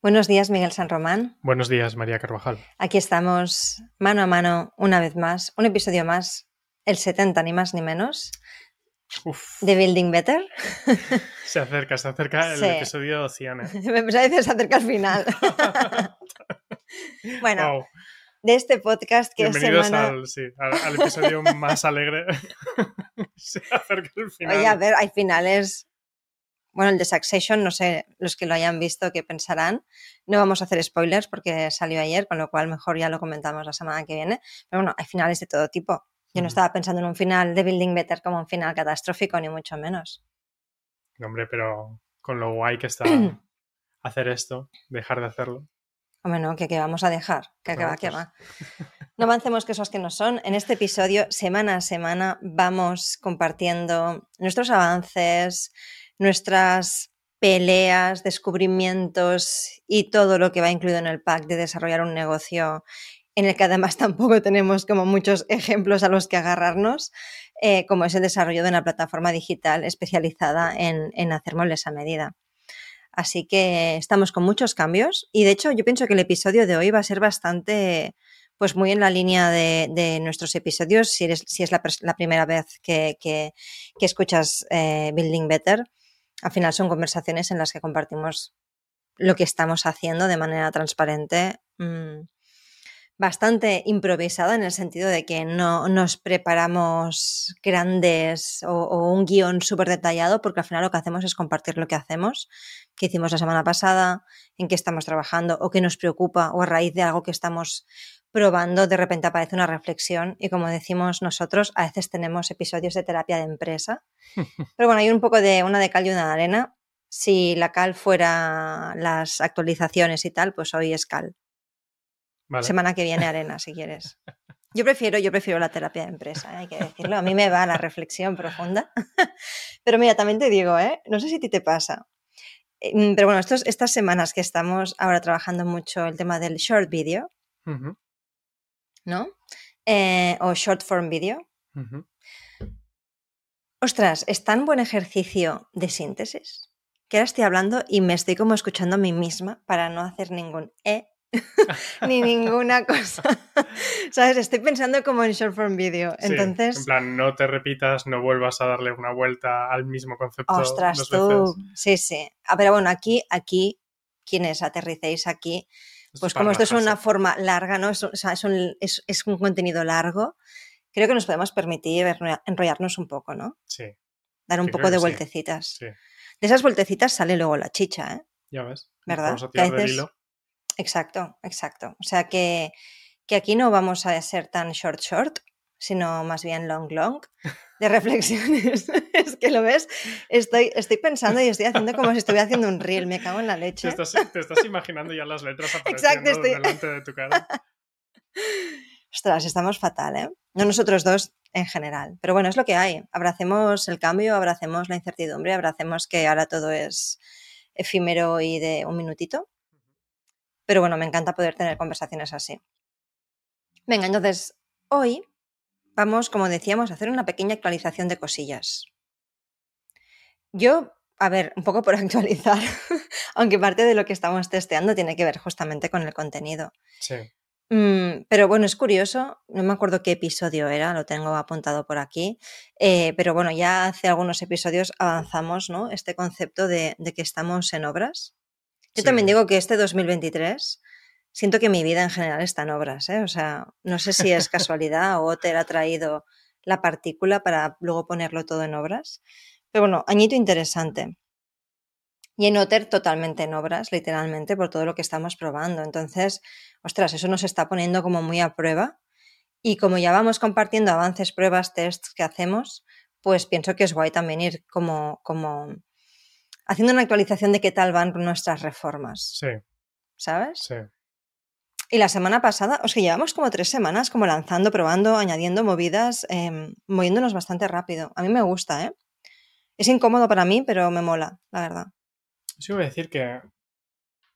Buenos días, Miguel San Román. Buenos días, María Carvajal. Aquí estamos mano a mano una vez más, un episodio más, el 70 ni más ni menos, Uf, de Building Better. se acerca, se acerca el Sí. episodio 100. ¿eh? Me pensaba que se acerca al final. bueno, Wow. de este podcast que es Bienvenidos semana... al, sí, al, al episodio más alegre. se acerca el final. Oye, a ver, hay finales... Bueno, el de Succession, no sé los que lo hayan visto qué pensarán. No vamos a hacer spoilers porque salió ayer, con lo cual mejor ya lo comentamos la semana que viene. Pero bueno, hay finales de todo tipo. Yo no estaba pensando en un final de Building Better como un final catastrófico, ni mucho menos. No, Hombre, pero con lo guay que está hacer esto, dejar de hacerlo. Hombre, no, que, que vamos a dejar, que, va, que va. No avancemos que esos que no son. En este episodio, semana a semana, vamos compartiendo nuestros avances, nuestras peleas, descubrimientos y todo lo que va incluido en el pack de desarrollar un negocio en el que además tampoco tenemos como muchos ejemplos a los que agarrarnos, eh, como es el desarrollo de una plataforma digital especializada en, en hacer muebles a medida. Así que estamos con muchos cambios y de hecho yo pienso que el episodio de hoy va a ser bastante, pues muy en la línea de, de nuestros episodios, si, eres, si es la, la primera vez que, que- que escuchas eh, Building Better. Al final son conversaciones en las que compartimos lo que estamos haciendo de manera transparente, mm, bastante improvisada en el sentido de que no nos preparamos grandes o, o un guion súper detallado, porque al final lo que hacemos es compartir lo que hacemos, que hicimos la semana pasada, en qué estamos trabajando o qué nos preocupa o a raíz de algo que estamos probando, de repente aparece una reflexión y como decimos nosotros, a veces tenemos episodios de terapia de empresa. Pero bueno, hay un poco de una de cal y una de arena. Si la cal fuera las actualizaciones y tal, pues hoy es cal. Vale. Semana que viene arena, si quieres. Yo prefiero, yo prefiero la terapia de empresa, ¿eh? hay que decirlo. A mí me va la reflexión profunda. Pero mira, también te digo, ¿eh? no sé si a ti te pasa. Eh, mm, Pero bueno, estos, estas semanas que estamos ahora trabajando mucho el tema del short video, ¿no? Eh, o short form video. Ostras, es tan buen ejercicio de síntesis que ahora estoy hablando y me estoy como escuchando a mí misma para no hacer ningún e ni ninguna cosa. ¿Sabes? Estoy pensando como en short form video. Sí, Entonces, en plan, no te repitas, no vuelvas a darle una vuelta al mismo concepto. ostras, dos tú. veces. Sí, sí. Ah, pero bueno, aquí, aquí, quienes aterricéis aquí, pues para como esto es una forma larga, ¿no? Es, un- o sea, es un, es- es un contenido largo, creo que nos podemos permitir enrolla- enrollarnos un poco, ¿no? Sí, Dar un Sí, poco de sí. vueltecitas. sí, De esas vueltecitas sale luego la chicha, ¿eh? ya ves. ¿Verdad? Vamos a tirar del hilo. Exacto, exacto. O sea que, que aquí no vamos a ser tan short short, sino más bien long long de reflexiones. es que lo ves, estoy, estoy pensando y estoy haciendo como si estuviera haciendo un reel, me cago en la Te leche. estás, te estás imaginando ya las letras Exacto, apareciendo estoy- delante de tu cara. Ostras, estamos fatal, ¿eh? No nosotros dos en general. Pero bueno, es lo que hay. Abracemos el cambio, abracemos la incertidumbre, abracemos que ahora todo es efímero y de un minutito. Pero bueno, me encanta poder tener conversaciones así. Venga, entonces, hoy vamos, como decíamos, a hacer una pequeña actualización de cosillas. Yo, a ver, un poco por actualizar, aunque parte de lo que estamos testeando tiene que ver justamente con el contenido. Sí, Mm, pero bueno, es curioso, no me acuerdo qué episodio era, lo tengo apuntado por aquí, eh, pero bueno, ya hace algunos episodios avanzamos, ¿no? Este concepto de, de que estamos en obras. Yo Sí. también digo que este 2023, siento que mi vida en general está en obras, ¿eh? O sea, no sé si es casualidad o Otter ha traído la partícula para luego ponerlo todo en obras, pero bueno, añito interesante. Y en Otter totalmente en obras, literalmente, por todo lo que estamos probando. Entonces, ostras, eso nos está poniendo como muy a prueba. Y como ya vamos compartiendo avances, pruebas, tests que hacemos, pues pienso que es guay también ir como, como haciendo una actualización de qué tal van nuestras reformas, sí, ¿sabes? sí. Y la semana pasada, o sea, llevamos como tres semanas como lanzando, probando, añadiendo movidas, em, moviéndonos bastante rápido. A mí me gusta, ¿eh? Es incómodo para mí, pero me mola, la verdad. Sí, voy a decir que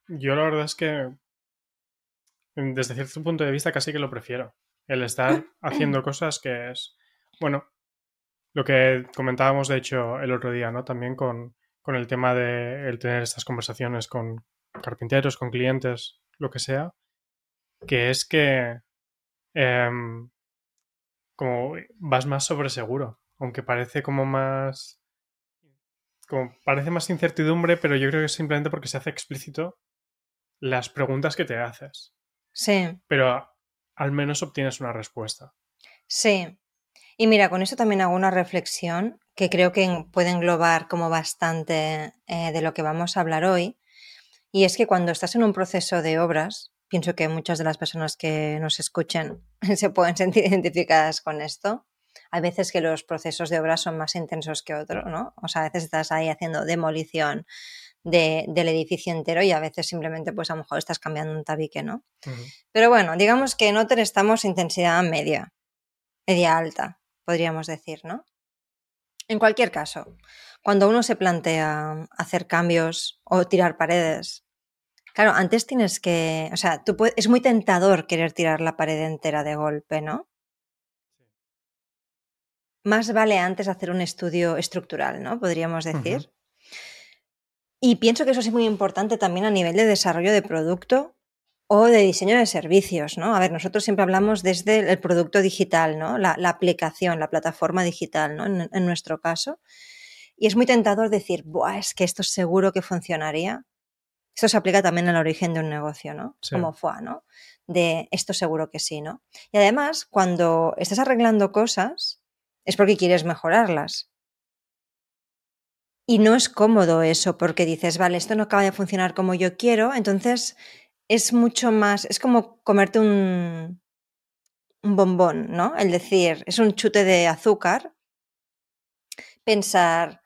yo la verdad es que desde cierto punto de vista casi que lo prefiero. El estar haciendo cosas que es, bueno, lo que comentábamos de hecho el otro día, ¿no? También con, con el tema de el tener estas conversaciones con carpinteros, con clientes, lo que sea, que es que em, como vas más sobre seguro, aunque parece como más como parece más incertidumbre, pero yo creo que es simplemente porque se hace explícito las preguntas que te haces. Sí. Pero al menos obtienes una respuesta. Sí. Y mira, con eso también hago una reflexión que creo que puede englobar como bastante eh, de lo que vamos a hablar hoy. Y es que cuando estás en un proceso de obras, pienso que muchas de las personas que nos escuchen se pueden sentir identificadas con esto. Hay veces que los procesos de obras son más intensos que otros, ¿no? O sea, a veces estás ahí haciendo demolición del edificio entero y a veces simplemente, pues a lo mejor estás cambiando un tabique, ¿no? Pero bueno, digamos que en Otter estamos intensidad media, media alta, podríamos decir, ¿no? En cualquier caso, cuando uno se plantea hacer cambios o tirar paredes, claro, antes tienes que, o sea, tú es muy tentador querer tirar la pared entera de golpe, ¿no? Más vale antes hacer un estudio estructural, ¿no? Podríamos decir. Y pienso que eso es muy importante también a nivel de desarrollo de producto o de diseño de servicios, ¿no? A ver, nosotros siempre hablamos desde el producto digital, ¿no? La, aplicación, la plataforma digital, ¿no? En, nuestro caso. Y es muy tentador decir, Buah, es que esto seguro que funcionaría. Esto se aplica también al origen de un negocio, ¿no? Como fue, ¿no? De esto seguro que sí, ¿no? Y además, cuando estás arreglando cosas, es porque quieres mejorarlas. Y no es cómodo eso, porque dices, vale, esto no acaba de funcionar como yo quiero, entonces es mucho más, es como comerte un, un bombón, ¿no? El decir, es un chute de azúcar, pensar,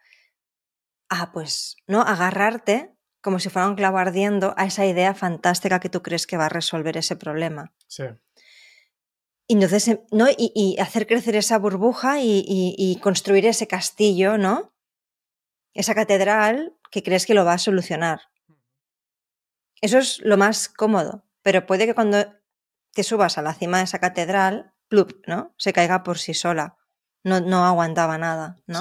ah, pues, ¿no? Agarrarte como si fuera un clavo ardiendo a esa idea fantástica que tú crees que va a resolver ese problema. Sí. Y entonces, ¿no? Y, hacer crecer esa burbuja y, y, construir ese castillo, ¿no? esa catedral que crees que lo va a solucionar. Eso es lo más cómodo, pero puede que cuando te subas a la cima de esa catedral, plup, ¿no? Se caiga por sí sola. No, no aguantaba nada, ¿no?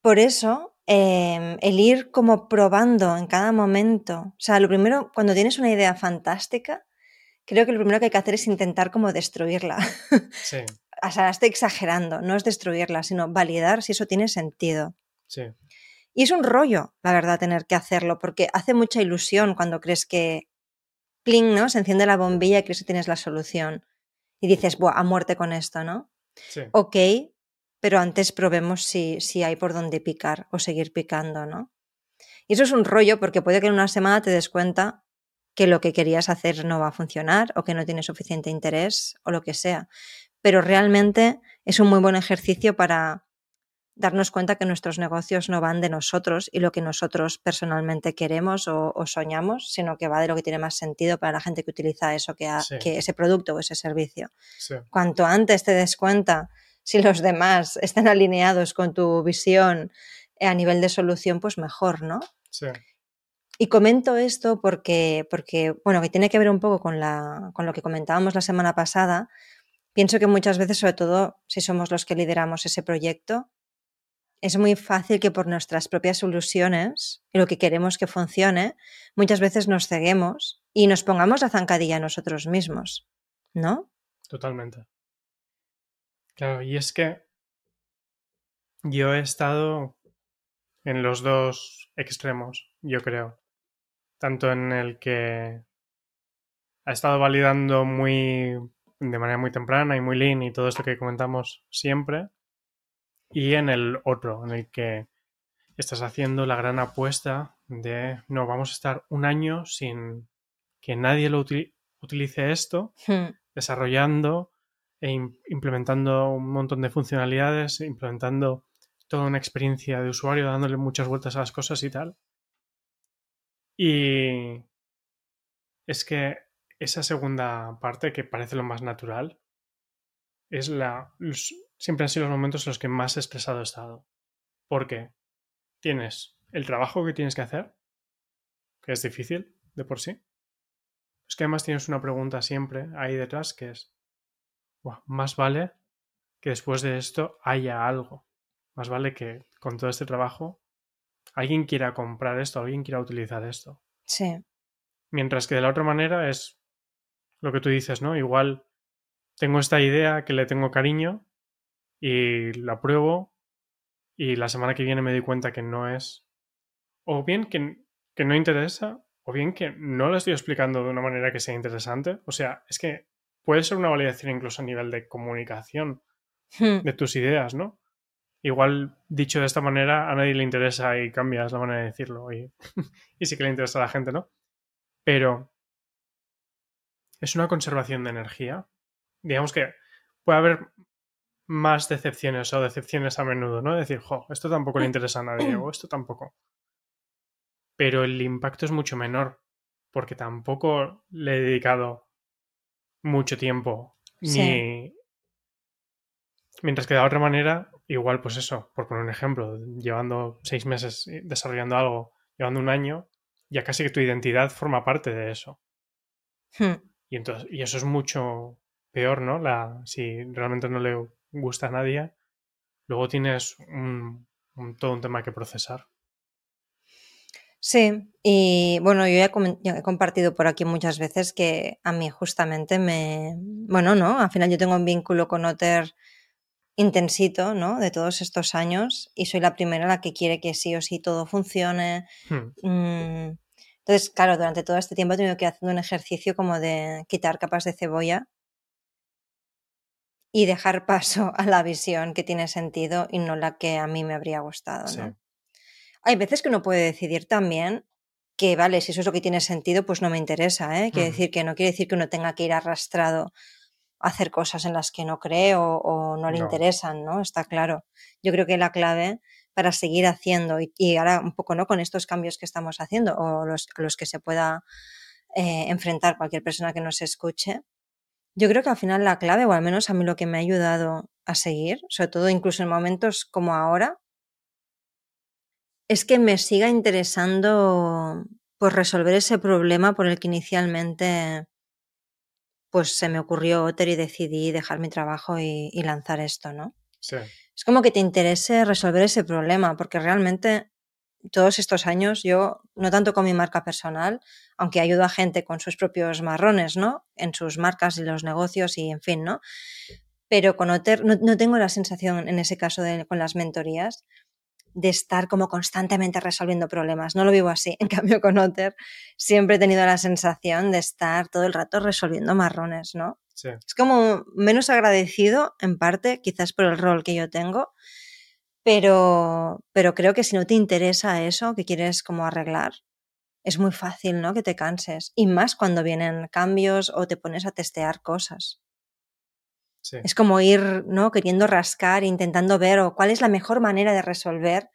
Por eso, em, el ir como probando en cada momento. O sea, lo primero, cuando tienes una idea fantástica, creo que lo primero que hay que hacer es intentar como destruirla. Sí. o sea, estoy exagerando, no es destruirla, sino validar si eso tiene sentido. Y es un rollo, la verdad, tener que hacerlo, porque hace mucha ilusión cuando crees que, pling, ¿no? Se enciende la bombilla y crees que tienes la solución. Y dices, Buah, a muerte con esto, ¿no? Sí. Ok, pero antes probemos si, si hay por dónde picar o seguir picando, ¿no? Y eso es un rollo porque puede que en una semana te des cuenta que lo que querías hacer no va a funcionar o que no tiene suficiente interés o lo que sea. Pero realmente es un muy buen ejercicio para darnos cuenta que nuestros negocios no van de nosotros y lo que nosotros personalmente queremos o, soñamos, sino que va de lo que tiene más sentido para la gente que utiliza eso, que, ese producto o ese servicio. Cuanto antes te des cuenta si los demás están alineados con tu visión a nivel de solución, pues mejor, ¿no? Sí. Y comento esto porque, porque, bueno, que tiene que ver un poco con, la, con lo que comentábamos la semana pasada. Pienso que muchas veces, sobre todo si somos los que lideramos ese proyecto, es muy fácil que por nuestras propias ilusiones y lo que queremos que funcione, muchas veces nos ceguemos y nos pongamos la zancadilla nosotros mismos, ¿no? Totalmente. Claro, y es que yo he estado en los dos extremos, yo creo. Tanto en el que ha estado validando muy de manera muy temprana y muy lean y todo esto que comentamos siempre, y en el otro, en el que estás haciendo la gran apuesta de no, vamos a estar un año sin que nadie lo utilice esto, hmm. desarrollando e implementando un montón de funcionalidades, implementando toda una experiencia de usuario, dándole muchas vueltas a las cosas y tal. Y es que esa segunda parte, que parece lo más natural, es la, siempre han sido los momentos en los que más estresado he estado. Porque tienes el trabajo que tienes que hacer, que es difícil de por sí. Es que además tienes una pregunta siempre ahí detrás que es, más vale que después de esto haya algo. Más vale que con todo este trabajo alguien quiera comprar esto, alguien quiera utilizar esto. Sí. Mientras que de la otra manera es lo que tú dices, ¿no? Igual tengo esta idea que le tengo cariño y la pruebo y la semana que viene me doy cuenta que no es o bien que, que no interesa o bien que no lo estoy explicando de una manera que sea interesante. O sea, es que puede ser una validación incluso a nivel de comunicación Hmm. de tus ideas, ¿no? Igual dicho de esta manera a nadie le interesa y cambias la manera de decirlo y, y sí que le interesa a la gente, ¿no? Pero es una conservación de energía. Digamos que puede haber más decepciones o decepciones a menudo, ¿no? Decir, jo, esto tampoco le interesa a nadie o esto tampoco. Pero el impacto es mucho menor porque tampoco le he dedicado mucho tiempo Sí. ni... Mientras que de otra manera, igual pues eso, por poner un ejemplo, llevando seis meses desarrollando algo, llevando un año, ya casi que tu identidad forma parte de eso. Hmm. Y, entonces, y eso es mucho peor, ¿no? La, si realmente no le gusta a nadie, luego tienes un, un- todo un tema que procesar. Sí, y bueno, yo ya, he comen- ya he compartido por aquí muchas veces que a mí justamente me... Bueno, no, al final yo tengo un vínculo con Otter intensito, ¿no? De todos estos años y soy la primera la que quiere que sí o sí todo funcione. Hmm, Mm, Entonces, claro, durante todo este tiempo he tenido que ir haciendo un ejercicio como de quitar capas de cebolla y dejar paso a la visión que tiene sentido y no la que a mí me habría gustado. Hay veces que uno puede decidir también que, vale, si eso es lo que tiene sentido, pues no me interesa, ¿eh? Quiere decir que no quiere decir que uno tenga que ir arrastrado a hacer cosas en las que no cree o, o no le No. interesan, ¿no? Está claro. Yo creo que la clave para seguir haciendo y, y ahora un poco, ¿no? Con estos cambios que estamos haciendo o los, a los que se pueda eh, enfrentar cualquier persona que nos escuche, yo creo que al final la clave, o al menos a mí lo que me ha ayudado a seguir, sobre todo incluso en momentos como ahora, es que me siga interesando pues resolver ese problema por el que inicialmente pues se me ocurrió Otter y decidí dejar mi trabajo y, y lanzar esto, ¿no? sí, Es como que te interese resolver ese problema, porque realmente todos estos años yo, no tanto con mi marca personal, aunque ayudo a gente con sus propios marrones, ¿no? En sus marcas y los negocios y en fin, ¿no? Pero con Otter no, no tengo la sensación, en ese caso de, con las mentorías, de estar como constantemente resolviendo problemas. No lo vivo así. En cambio, con Otter siempre he tenido la sensación de estar todo el rato resolviendo marrones, ¿no? sí, Es como menos agradecido, en parte, quizás por el rol que yo tengo, pero, pero creo que si no te interesa eso, que quieres como arreglar, es muy fácil, ¿no? Que te canses. Y más cuando vienen cambios o te pones a testear cosas. sí. Es como ir, ¿no? Queriendo rascar, intentando ver o cuál es la mejor manera de resolver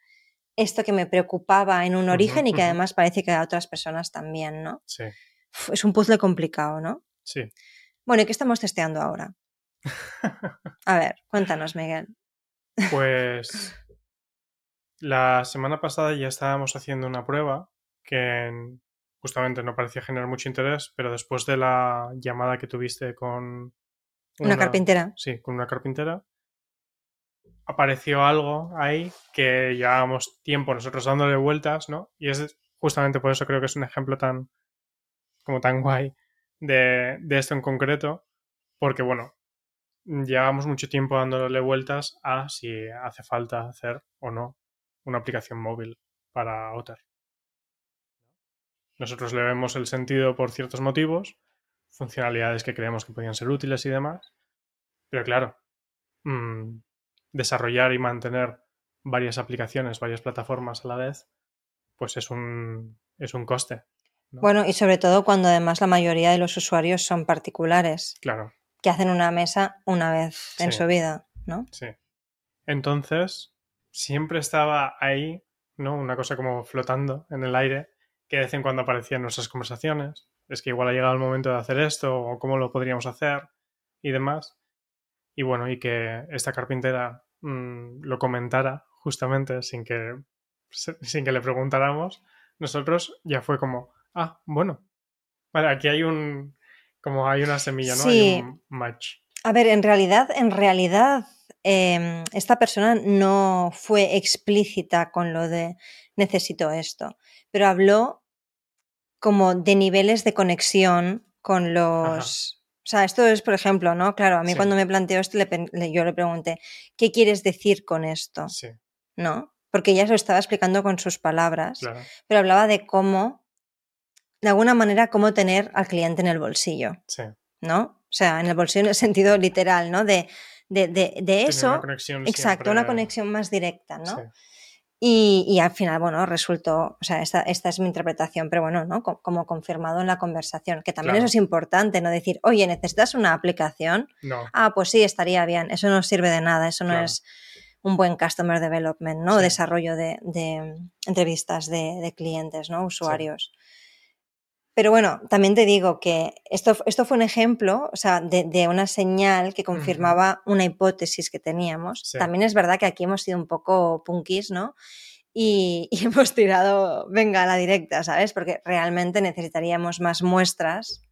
esto que me preocupaba en un origen y que además parece que a otras personas también, ¿no? Sí, Uf, Es un puzzle complicado, ¿no? sí. Bueno, ¿y qué estamos testeando ahora? A ver, cuéntanos, Miguel. Pues la semana pasada ya estábamos haciendo una prueba que en- justamente no parecía generar mucho interés, pero después de la llamada que tuviste con Una carpintera. Sí, con una carpintera. Apareció algo ahí que llevábamos tiempo nosotros dándole vueltas, ¿no? Y es justamente por eso creo que es un ejemplo tan como tan guay de, de esto en concreto, porque bueno, llevamos mucho tiempo dándole vueltas a si hace falta hacer o no una aplicación móvil para Otter. Nosotros le vemos el sentido por ciertos motivos, funcionalidades que creemos que podían ser útiles y demás, pero claro, mmm, desarrollar y mantener varias aplicaciones, varias plataformas a la vez, pues es un, es un coste. ¿no? Bueno, y sobre todo cuando además la mayoría de los usuarios son particulares, Claro, que hacen una mesa una vez en su vida, ¿no? sí. Entonces, siempre estaba ahí, ¿no? Una cosa como flotando en el aire, que de vez en cuando aparecían en nuestras conversaciones. Es que igual ha llegado el momento de hacer esto, o cómo lo podríamos hacer, y demás. Y bueno, y que esta carpintera mm, lo comentara justamente sin que, sin que le preguntáramos, nosotros ya fue como, ah, bueno, vale, aquí hay un, como hay una semilla, ¿no? Sí. Hay un match. A ver, en realidad, en realidad, eh, esta persona no fue explícita con lo de necesito esto, pero habló como de niveles de conexión con los... O sea, esto es, por ejemplo, ¿no? Claro, a mí Sí. cuando me planteó esto, le pen- le- yo le pregunté, ¿qué quieres decir con esto? Sí, ¿No? Porque ella se lo estaba explicando con sus palabras, claro. pero hablaba de cómo, de alguna manera, cómo tener al cliente en el bolsillo, Sí. ¿no? O sea, en el bolsillo en el sentido literal, ¿no? De, de, de, eso, una conexión exacto, una conexión más directa, ¿no? Sí, Y, y al final, bueno, resultó, o sea, esta, esta es mi interpretación, pero bueno, ¿no? Co- Como confirmado en la conversación, que también Claro. eso es importante, ¿no? Decir, oye, ¿necesitas una aplicación? No, Ah, pues sí, estaría bien. Eso no sirve de nada, eso no Claro. es un buen customer development, ¿no? Sí. Desarrollo de, de entrevistas de, de clientes, ¿no? Usuarios. Pero bueno, también te digo que esto, esto fue un ejemplo, o sea, de, de una señal que confirmaba una hipótesis que teníamos. Sí. También es verdad que aquí hemos sido un poco punkis, ¿no? Y, y hemos tirado, venga, a la directa, ¿sabes? Porque realmente necesitaríamos más muestras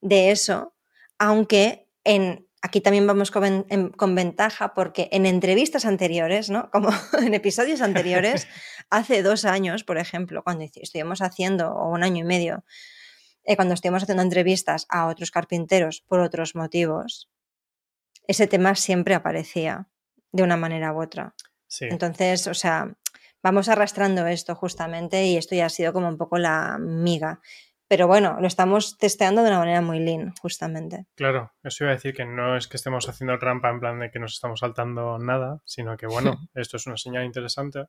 de eso, aunque en, aquí también vamos con, ven- en- con ventaja porque en entrevistas anteriores, ¿no? Como en episodios anteriores, hace dos años, por ejemplo, cuando estuvimos haciendo, o un año y medio, eh, cuando estuvimos haciendo entrevistas a otros carpinteros por otros motivos, ese tema siempre aparecía de una manera u otra. sí. Entonces, o sea, vamos arrastrando esto justamente y esto ya ha sido como un poco la miga. Pero bueno, lo estamos testeando de una manera muy lean, justamente. Claro, eso iba a decir que no es que estemos haciendo trampa en plan de que nos estamos saltando nada, sino que bueno, esto es una señal interesante.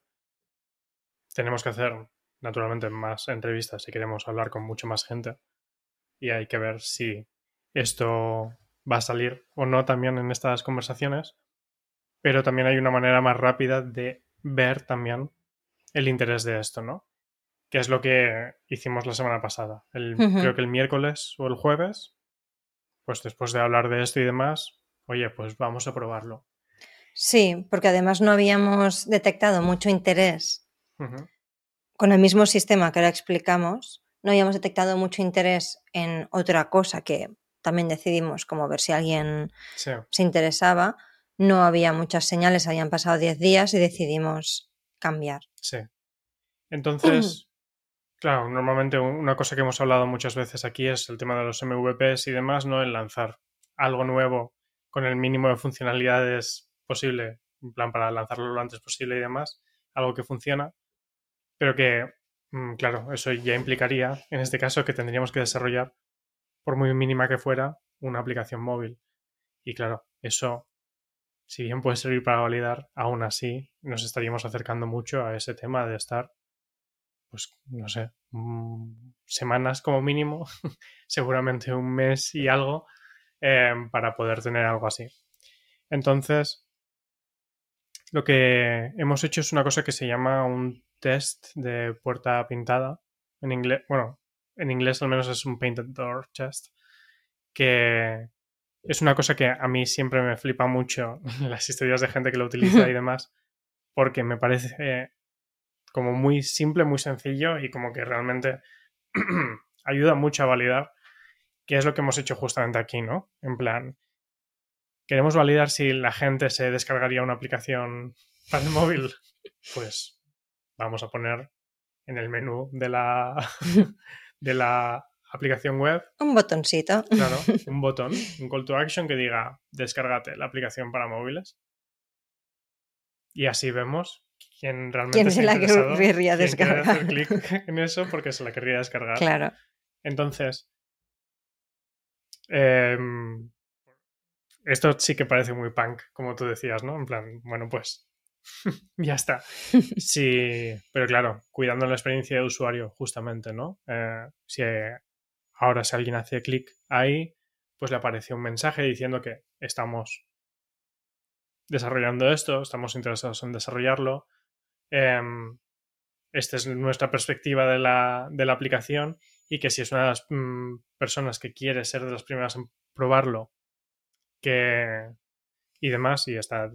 Tenemos que hacer, naturalmente, más entrevistas si queremos hablar con mucha más gente. Y hay que ver si esto va a salir o no también en estas conversaciones. Pero también hay una manera más rápida de ver también el interés de esto, ¿no? Que es lo que hicimos la semana pasada. El. Creo que el miércoles o el jueves pues después de hablar de esto y demás, oye, pues vamos a probarlo. Sí, porque además no habíamos detectado mucho interés con el mismo sistema que ahora explicamos, no habíamos detectado mucho interés en otra cosa que también decidimos como ver si alguien Sí, se interesaba. No había muchas señales, habían pasado 10 días y decidimos cambiar. sí. Entonces, claro, normalmente una cosa que hemos hablado muchas veces aquí es el tema de los MVPs y demás, ¿no? El lanzar algo nuevo con el mínimo de funcionalidades posible, en plan para lanzarlo lo antes posible y demás, algo que funciona, pero que, mm, claro, eso ya implicaría, en este caso, que tendríamos que desarrollar, por muy mínima que fuera, una aplicación móvil. Y claro, eso, si bien puede servir para validar, aún así nos estaríamos acercando mucho a ese tema de estar, pues, no sé, mm, semanas como mínimo, seguramente un mes y algo, eh, para poder tener algo así. Entonces, lo que hemos hecho es una cosa que se llama un test de puerta pintada. En inglés, bueno, en inglés al menos es un painted door test, que es una cosa que a mí siempre me flipa mucho las historias de gente que lo utiliza y demás, porque me parece como muy simple, muy sencillo y como que realmente ayuda mucho a validar qué es lo que hemos hecho justamente aquí, ¿no? En plan, queremos validar si la gente se descargaría una aplicación para el móvil, pues vamos a poner en el menú de la, de la aplicación web, Un botoncito. claro, un botón, un call to action que diga descárgate la aplicación para móviles. Y así vemos quién realmente ¿Quién la interesado, querría descargar? hacer clic en eso porque se la querría descargar. Claro. Entonces, em, esto sí que parece muy punk, como tú decías, ¿no? En plan, bueno, pues ya está. Sí, pero claro, cuidando la experiencia de usuario, justamente, ¿no? Eh, si ahora si alguien hace clic ahí, pues le aparece un mensaje diciendo que estamos desarrollando esto, estamos interesados en desarrollarlo. Em, esta es nuestra perspectiva de la, de la aplicación y que si es una de las mm, personas que quiere ser de las primeras en probarlo que y demás y estar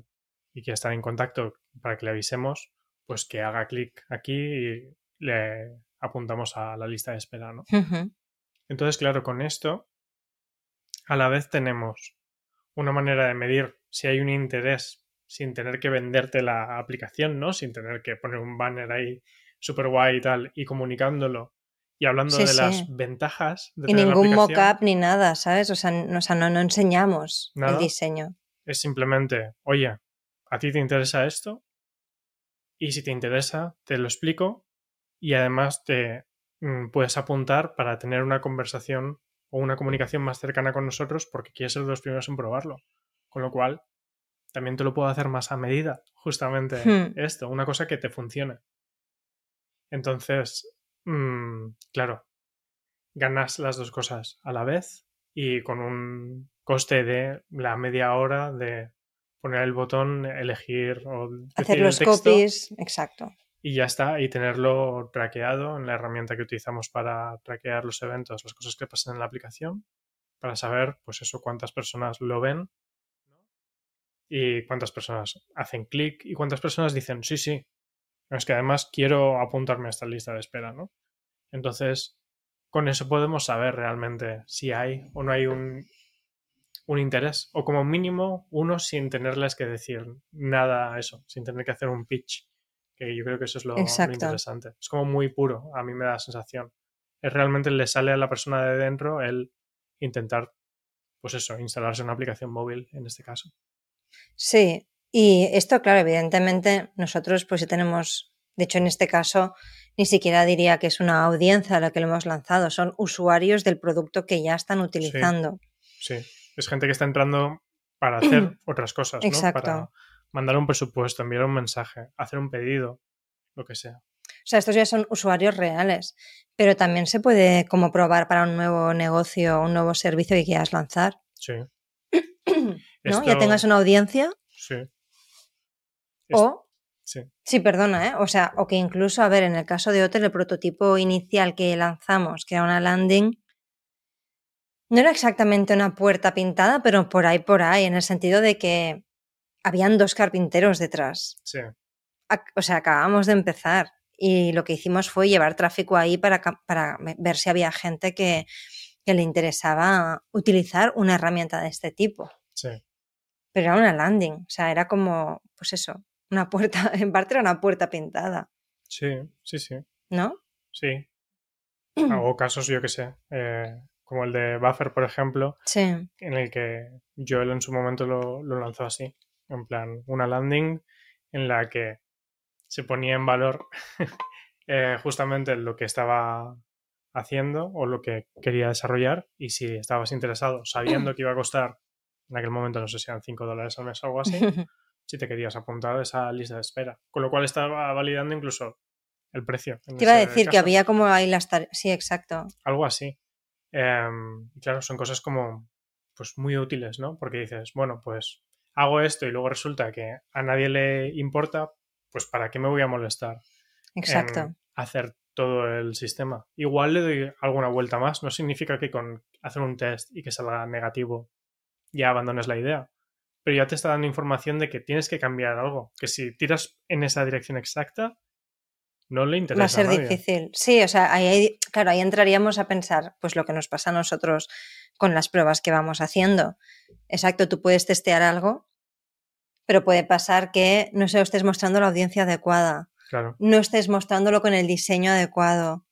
y que estar en contacto para que le avisemos pues que haga clic aquí y le apuntamos a la lista de espera ¿no? Entonces claro con esto a la vez tenemos una manera de medir si hay un interés sin tener que venderte la aplicación, ¿no? Sin tener que poner un banner ahí súper guay y tal y comunicándolo Y hablando Sí, de las ventajas de Y tener ningún mock-up ni nada, ¿sabes? O sea, no, o sea, no, no enseñamos el Nada. diseño. es simplemente, oye, ¿a ti te interesa esto? Y si te interesa, te lo explico y además te mm, puedes apuntar para tener una conversación o una comunicación más cercana con nosotros porque quieres ser de los primeros en probarlo. Con lo cual, también te lo puedo hacer más a medida, justamente Hmm. esto, una cosa que te funcione. Entonces, mm, claro, ganas las dos cosas a la vez y con un coste de la media hora de poner el botón, elegir o Hacer el los texto copies, exacto. y ya está, y tenerlo traqueado en la herramienta que utilizamos para traquear los eventos, las cosas que pasan en la aplicación, para saber, pues eso, cuántas personas lo ven y cuántas personas hacen clic y cuántas personas dicen, sí, sí, es que además quiero apuntarme a esta lista de espera, ¿no? Entonces, con eso podemos saber realmente si hay o no hay un, un interés, o como mínimo uno sin tenerles que decir nada a eso, sin tener que hacer un pitch, que yo creo que eso es lo, lo interesante. Es como muy puro, a mí me da la sensación. Es realmente le sale a la persona de dentro el intentar, pues eso, instalarse una aplicación móvil en este caso. Sí, y esto, claro, evidentemente nosotros pues si tenemos, de hecho en este caso ni siquiera diría que es una audiencia a la que lo hemos lanzado, son usuarios del producto que ya están utilizando. Sí, es gente que está entrando para hacer otras cosas, ¿no? Exacto. Para mandar un presupuesto, enviar un mensaje, hacer un pedido, lo que sea. O sea, estos ya son usuarios reales, pero también se puede como probar para un nuevo negocio, un nuevo servicio que quieras lanzar, Sí. ¿no? Esto- Ya tengas una audiencia Sí. Es- o Sí. Sí, perdona, ¿eh? O sea, o que incluso, a ver, en el caso de Hotel, el prototipo inicial que lanzamos, que era una landing, no era exactamente una puerta pintada, pero por ahí, por ahí, en el sentido de que habían dos carpinteros detrás. Sí. O sea, acabamos de empezar y lo que hicimos fue llevar tráfico ahí para, para ve- ver si había gente que, que le interesaba utilizar una herramienta de este tipo. Sí. Pero era una landing, o sea, era como, pues eso, una puerta, en parte era una puerta pintada, Sí, sí, sí. ¿no? Sí. Hago casos, yo que sé, eh, como el de Buffer, por ejemplo, Sí, en el que Joel en su momento lo, lo lanzó así. En plan, una landing en la que se ponía en valor eh, justamente lo que estaba haciendo o lo que quería desarrollar y si estabas interesado, sabiendo que iba a costar, en aquel momento no sé si eran 5 dólares al mes o algo así, si te querías apuntar a esa lista de espera. Con lo cual estaba validando incluso el precio. Te iba a decir que había como ahí las tareas. Sí, exacto. Algo así. Em, claro, son cosas como pues muy útiles, ¿no? Porque dices, bueno, pues hago esto y luego resulta que a nadie le importa, pues ¿para qué me voy a molestar? Exacto. en hacer todo el sistema. Igual le doy alguna vuelta más. No significa que con hacer un test y que salga negativo ya abandones la idea. Pero ya te está dando información de que tienes que cambiar algo. Que si tiras en esa dirección exacta, no le interesa Va a ser nadie. difícil. Sí, o sea, ahí, claro, ahí entraríamos a pensar, pues lo que nos pasa a nosotros con las pruebas que vamos haciendo. Exacto, tú puedes testear algo, pero puede pasar que no se lo estés mostrando a la audiencia adecuada, Claro. no estés mostrándolo con el diseño adecuado.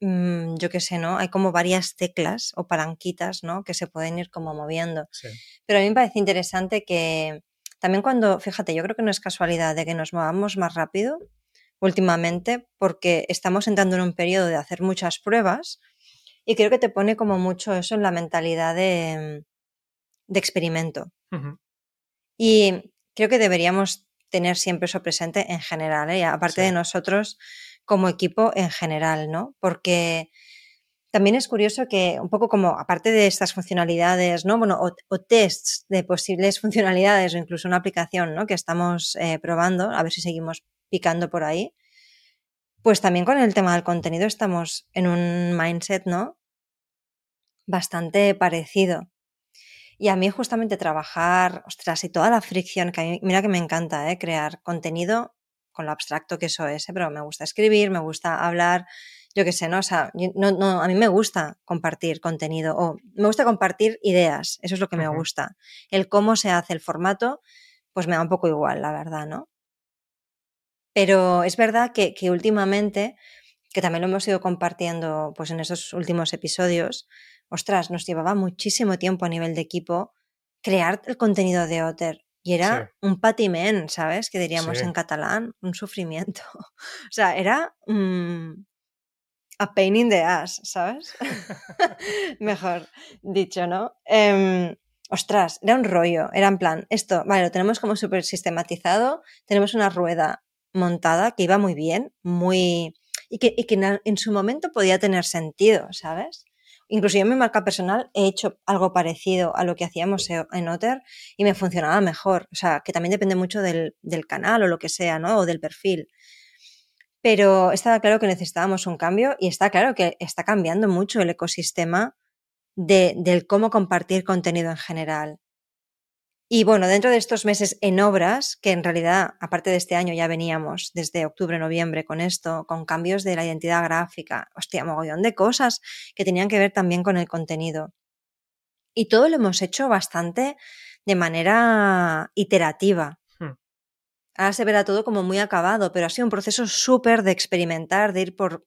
Mm, yo qué sé, ¿no? Hay como varias teclas o palanquitas, ¿no? Que se pueden ir como moviendo. Sí. Pero a mí me parece interesante que también cuando, fíjate, yo creo que no es casualidad de que nos movamos más rápido últimamente porque estamos entrando en un periodo de hacer muchas pruebas y creo que te pone como mucho eso en la mentalidad de, de experimento. Y creo que deberíamos tener siempre eso presente en general, ¿eh? aparte Sí. de nosotros como equipo en general, ¿no? Porque también es curioso que un poco como, aparte de estas funcionalidades, ¿no? Bueno, o, tests de posibles funcionalidades o incluso una aplicación, ¿no? Que estamos eh, probando, a ver si seguimos picando por ahí. Pues también con el tema del contenido estamos en un mindset, ¿no? Bastante parecido. Y a mí justamente trabajar, ostras, y toda la fricción, que a mí, mira que me encanta, ¿eh? crear contenido con lo abstracto que eso es, ¿eh? pero me gusta escribir, me gusta hablar, yo qué sé, ¿no? O sea, yo- no, no, a mí me gusta compartir contenido o me gusta compartir ideas, eso es lo que me gusta. El cómo se hace el formato, pues me da un poco igual, la verdad, ¿no? Pero es verdad que, que últimamente que también lo hemos ido compartiendo pues en esos últimos episodios, ostras, nos llevaba muchísimo tiempo a nivel de equipo crear el contenido de Otter. Y era un patimen, ¿sabes? Que diríamos en catalán, un sufrimiento. o sea, era a pain in the ass, ¿sabes? Mejor dicho, ¿no? Em, ostras, era un rollo, era en plan, esto, vale, lo tenemos como súper sistematizado, tenemos una rueda montada que iba muy bien, muy... y que, y que en, su momento podía tener sentido, ¿sabes? Incluso yo en mi marca personal he hecho algo parecido a lo que hacíamos en Otter y me funcionaba mejor. O sea, que también depende mucho del, del canal o lo que sea, ¿no? O del perfil. Pero estaba claro que necesitábamos un cambio y está claro que está cambiando mucho el ecosistema de, del cómo compartir contenido en general. Y bueno, dentro de estos meses en obras, que en realidad, aparte de este año, ya veníamos desde octubre, noviembre con esto, con cambios de la identidad gráfica, hostia, mogollón de cosas que tenían que ver también con el contenido. Y todo lo hemos hecho bastante de manera iterativa. Hmm. Ahora se verá todo como muy acabado, pero ha sido un proceso súper de experimentar, de ir por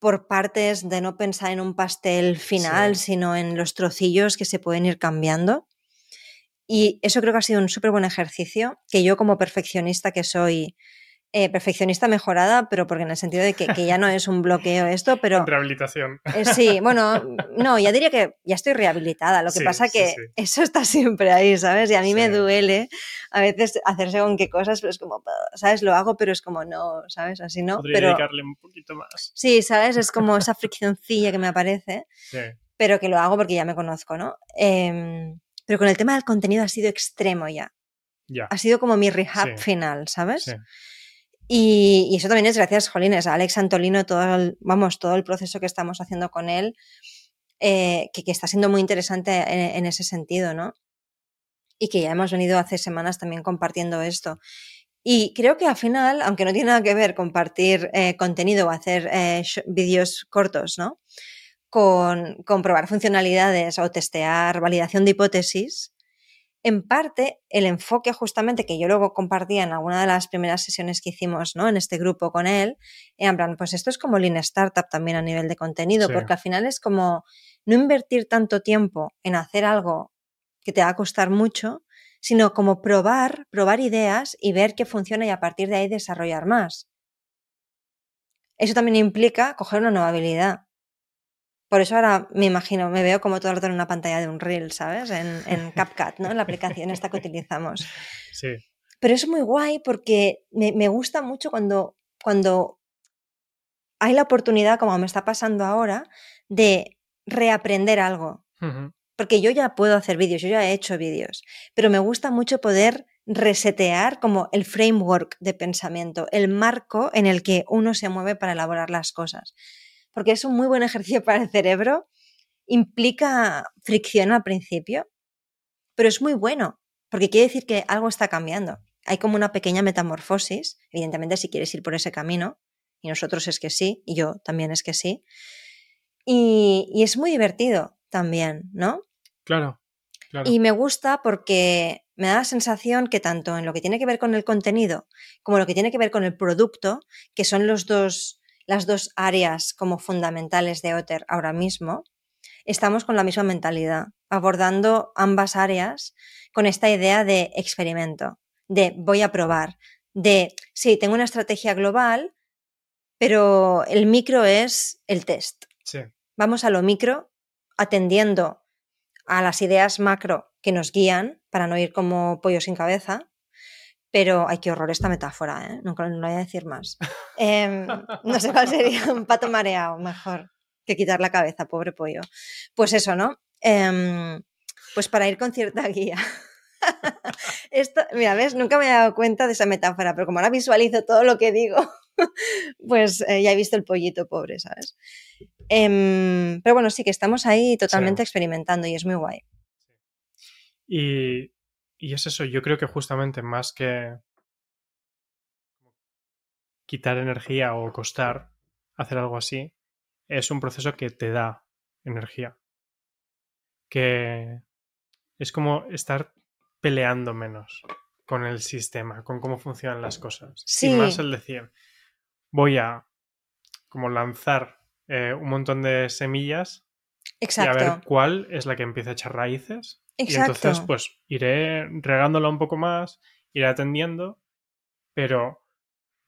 por partes de no pensar en un pastel final, sino en los trocillos que se pueden ir cambiando. Y eso creo que ha sido un súper buen ejercicio, que yo como perfeccionista que soy, eh, perfeccionista mejorada, pero porque en el sentido de que, ya no es un bloqueo esto, pero... Rehabilitación. Eh, sí, bueno, no, ya diría que ya estoy rehabilitada, lo que pasa que eso está siempre ahí, ¿sabes? Y a mí me duele a veces hacer según qué cosas, pero es como, ¿sabes? Lo hago, pero es como no, ¿sabes? Así no. Podría dedicarle un poquito más. Sí, ¿sabes? Es como esa friccioncilla que me aparece, pero que lo hago porque ya me conozco, ¿no? Em, pero con el tema del contenido ha sido extremo ya. Ya. Ha sido como mi rehab final, ¿sabes? Sí. Y, eso también es gracias, Jolines, a Alex Antolino, todo el, vamos, todo el proceso que estamos haciendo con él, eh, que, está siendo muy interesante en, ese sentido, ¿no? Y que ya hemos venido hace semanas también compartiendo esto. Y creo que al final, aunque no tiene nada que ver compartir eh, contenido o hacer eh, vídeos cortos, ¿no? Con, con probar funcionalidades o testear validación de hipótesis, en parte el enfoque justamente que yo luego compartía en alguna de las primeras sesiones que hicimos ¿no? en este grupo con él, en plan, pues esto es como Lean Startup también a nivel de contenido, porque al final es como no invertir tanto tiempo en hacer algo que te va a costar mucho, sino como probar, probar ideas y ver qué funciona y a partir de ahí desarrollar más. Eso también implica coger una nueva habilidad. Por eso ahora me imagino, me veo como todo el rato en una pantalla de un reel, ¿sabes? En, en CapCut, ¿no? En la aplicación esta que utilizamos. Sí. Pero es muy guay porque me, gusta mucho cuando, cuando hay la oportunidad, como me está pasando ahora, de reaprender algo. Porque yo ya puedo hacer vídeos, yo ya he hecho vídeos, pero me gusta mucho poder resetear como el framework de pensamiento, el marco en el que uno se mueve para elaborar las cosas porque es un muy buen ejercicio para el cerebro, implica fricción al principio, pero es muy bueno, porque quiere decir que algo está cambiando. Hay como una pequeña metamorfosis, evidentemente si quieres ir por ese camino, y nosotros es que sí, y yo también es que sí, y, es muy divertido también, ¿no? Claro, claro. Y me gusta porque me da la sensación que tanto en lo que tiene que ver con el contenido como lo que tiene que ver con el producto, que son los dos las dos áreas como fundamentales de Otter ahora mismo, estamos con la misma mentalidad, abordando ambas áreas con esta idea de experimento, de voy a probar, de sí, tengo una estrategia global, pero el micro es el test. Vamos a lo micro, atendiendo a las ideas macro que nos guían para no ir como pollo sin cabeza pero, ay, qué horror esta metáfora, ¿eh? No, no voy a decir más. Em, no sé cuál sería un pato mareado, mejor que quitar la cabeza, pobre pollo. Pues eso, ¿no? Em, pues para ir con cierta guía. Esto, mira, ves, nunca me he dado cuenta de esa metáfora, pero como ahora visualizo todo lo que digo, pues eh, ya he visto el pollito pobre, ¿sabes? Em, pero bueno, sí que estamos ahí totalmente experimentando y es muy guay. Y y es eso, yo creo que justamente más que quitar energía o costar hacer algo así, es un proceso que te da energía. Que es como estar peleando menos con el sistema, con cómo funcionan las cosas. Sí. Y más el decir, voy a como lanzar eh, un montón de semillas Exacto. y a ver cuál es la que empieza a echar raíces. Exacto. Y entonces, pues iré regándola un poco más, iré atendiendo, pero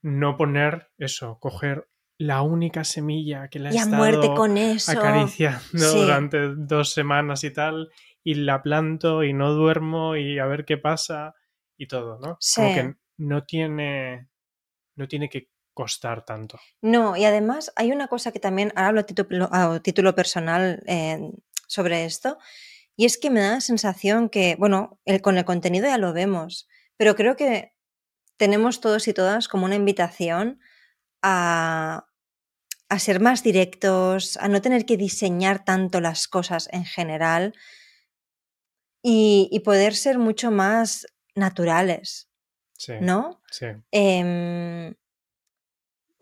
no poner eso, coger la única semilla que la he y a estado muerte con eso. acariciando Sí. durante dos semanas y tal, y la planto y no duermo y a ver qué pasa y todo, ¿no? Como Sí. que no tiene, no tiene que costar tanto. No, y además hay una cosa que también, ahora hablo a título, a título personal eh, sobre esto, y es que me da la sensación que, bueno, el, con el contenido ya lo vemos, pero creo que tenemos todos y todas como una invitación a, a ser más directos, a no tener que diseñar tanto las cosas en general y, y poder ser mucho más naturales, Sí. ¿no? Sí. Em,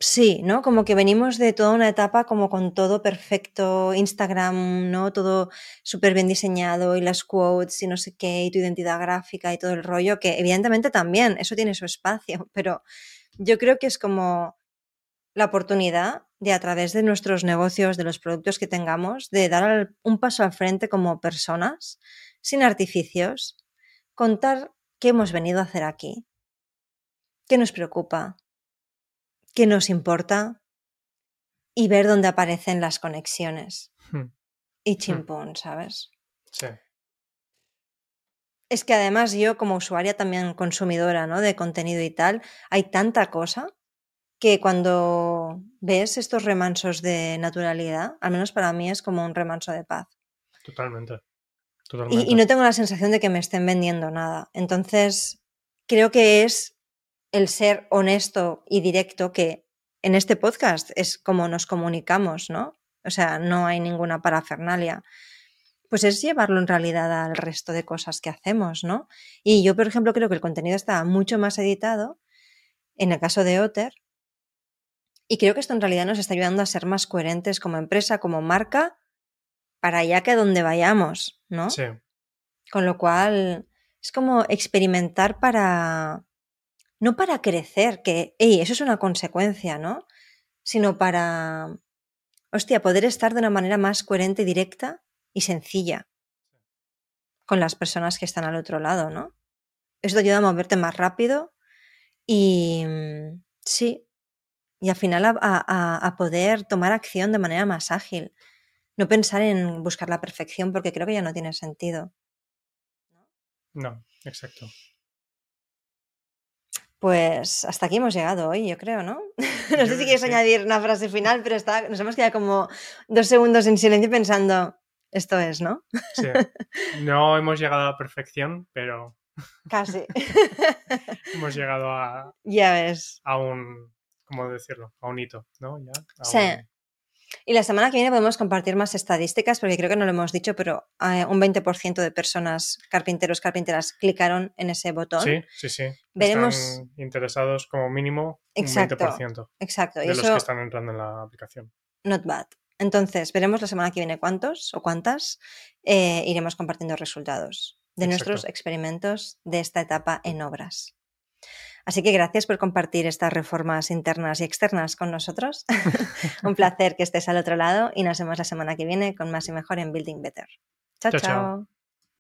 sí, ¿no? Como que venimos de toda una etapa como con todo perfecto, Instagram, ¿no? Todo súper bien diseñado y las quotes y no sé qué, y tu identidad gráfica y todo el rollo, que evidentemente también, eso tiene su espacio, pero yo creo que es como la oportunidad de a través de nuestros negocios, de los productos que tengamos, de dar un paso al frente como personas, sin artificios, contar qué hemos venido a hacer aquí, qué nos preocupa, qué nos importa y ver dónde aparecen las conexiones. Hmm. Y chimpón, ¿sabes? Sí. Es que además yo como usuaria también consumidora ¿no? de contenido y tal, hay tanta cosa que cuando ves estos remansos de naturalidad, al menos para mí es como un remanso de paz. Totalmente. Y, Totalmente. y no tengo la sensación de que me estén vendiendo nada. Entonces, creo que es el ser honesto y directo que en este podcast es como nos comunicamos, ¿no? O sea, no hay ninguna parafernalia. Pues es llevarlo en realidad al resto de cosas que hacemos, ¿no? Y yo, por ejemplo, creo que el contenido está mucho más editado en el caso de Otter. Y creo que esto en realidad nos está ayudando a ser más coherentes como empresa, como marca, para allá que donde vayamos, ¿no? Sí. Con lo cual, es como experimentar para. No para crecer, que, hey, eso es una consecuencia, ¿no? Sino para. Hostia, poder estar de una manera más coherente, directa y sencilla con las personas que están al otro lado, ¿no? Eso te ayuda a moverte más rápido y. Sí. Y al final a poder tomar acción de manera más ágil. No pensar en buscar la perfección porque creo que ya no tiene sentido. No, exacto. Pues hasta aquí hemos llegado hoy, yo creo, ¿no? no sé si quieres añadir una frase final, pero está, nos hemos quedado como dos segundos en silencio pensando, esto es, ¿no? Sí. No hemos llegado a la perfección, pero Casi. hemos llegado a, ya ves. a un, ¿cómo decirlo? A un hito, ¿no? Ya, a Sí. un- Y la semana que viene podemos compartir más estadísticas porque creo que no lo hemos dicho, pero eh, un 20% de personas, carpinteros, carpinteras, clicaron en ese botón. Sí, sí, sí. Veremos- Están interesados como mínimo un Exacto. 20% Exacto. Y de los que están entrando en la aplicación. not bad. Entonces, veremos la semana que viene cuántos o cuántas eh, iremos compartiendo resultados de nuestros experimentos de esta etapa en obras. Así que gracias por compartir estas reformas internas y externas con nosotros. Un placer que estés al otro lado y nos vemos la semana que viene con más y mejor en Building Better. chao. Chao.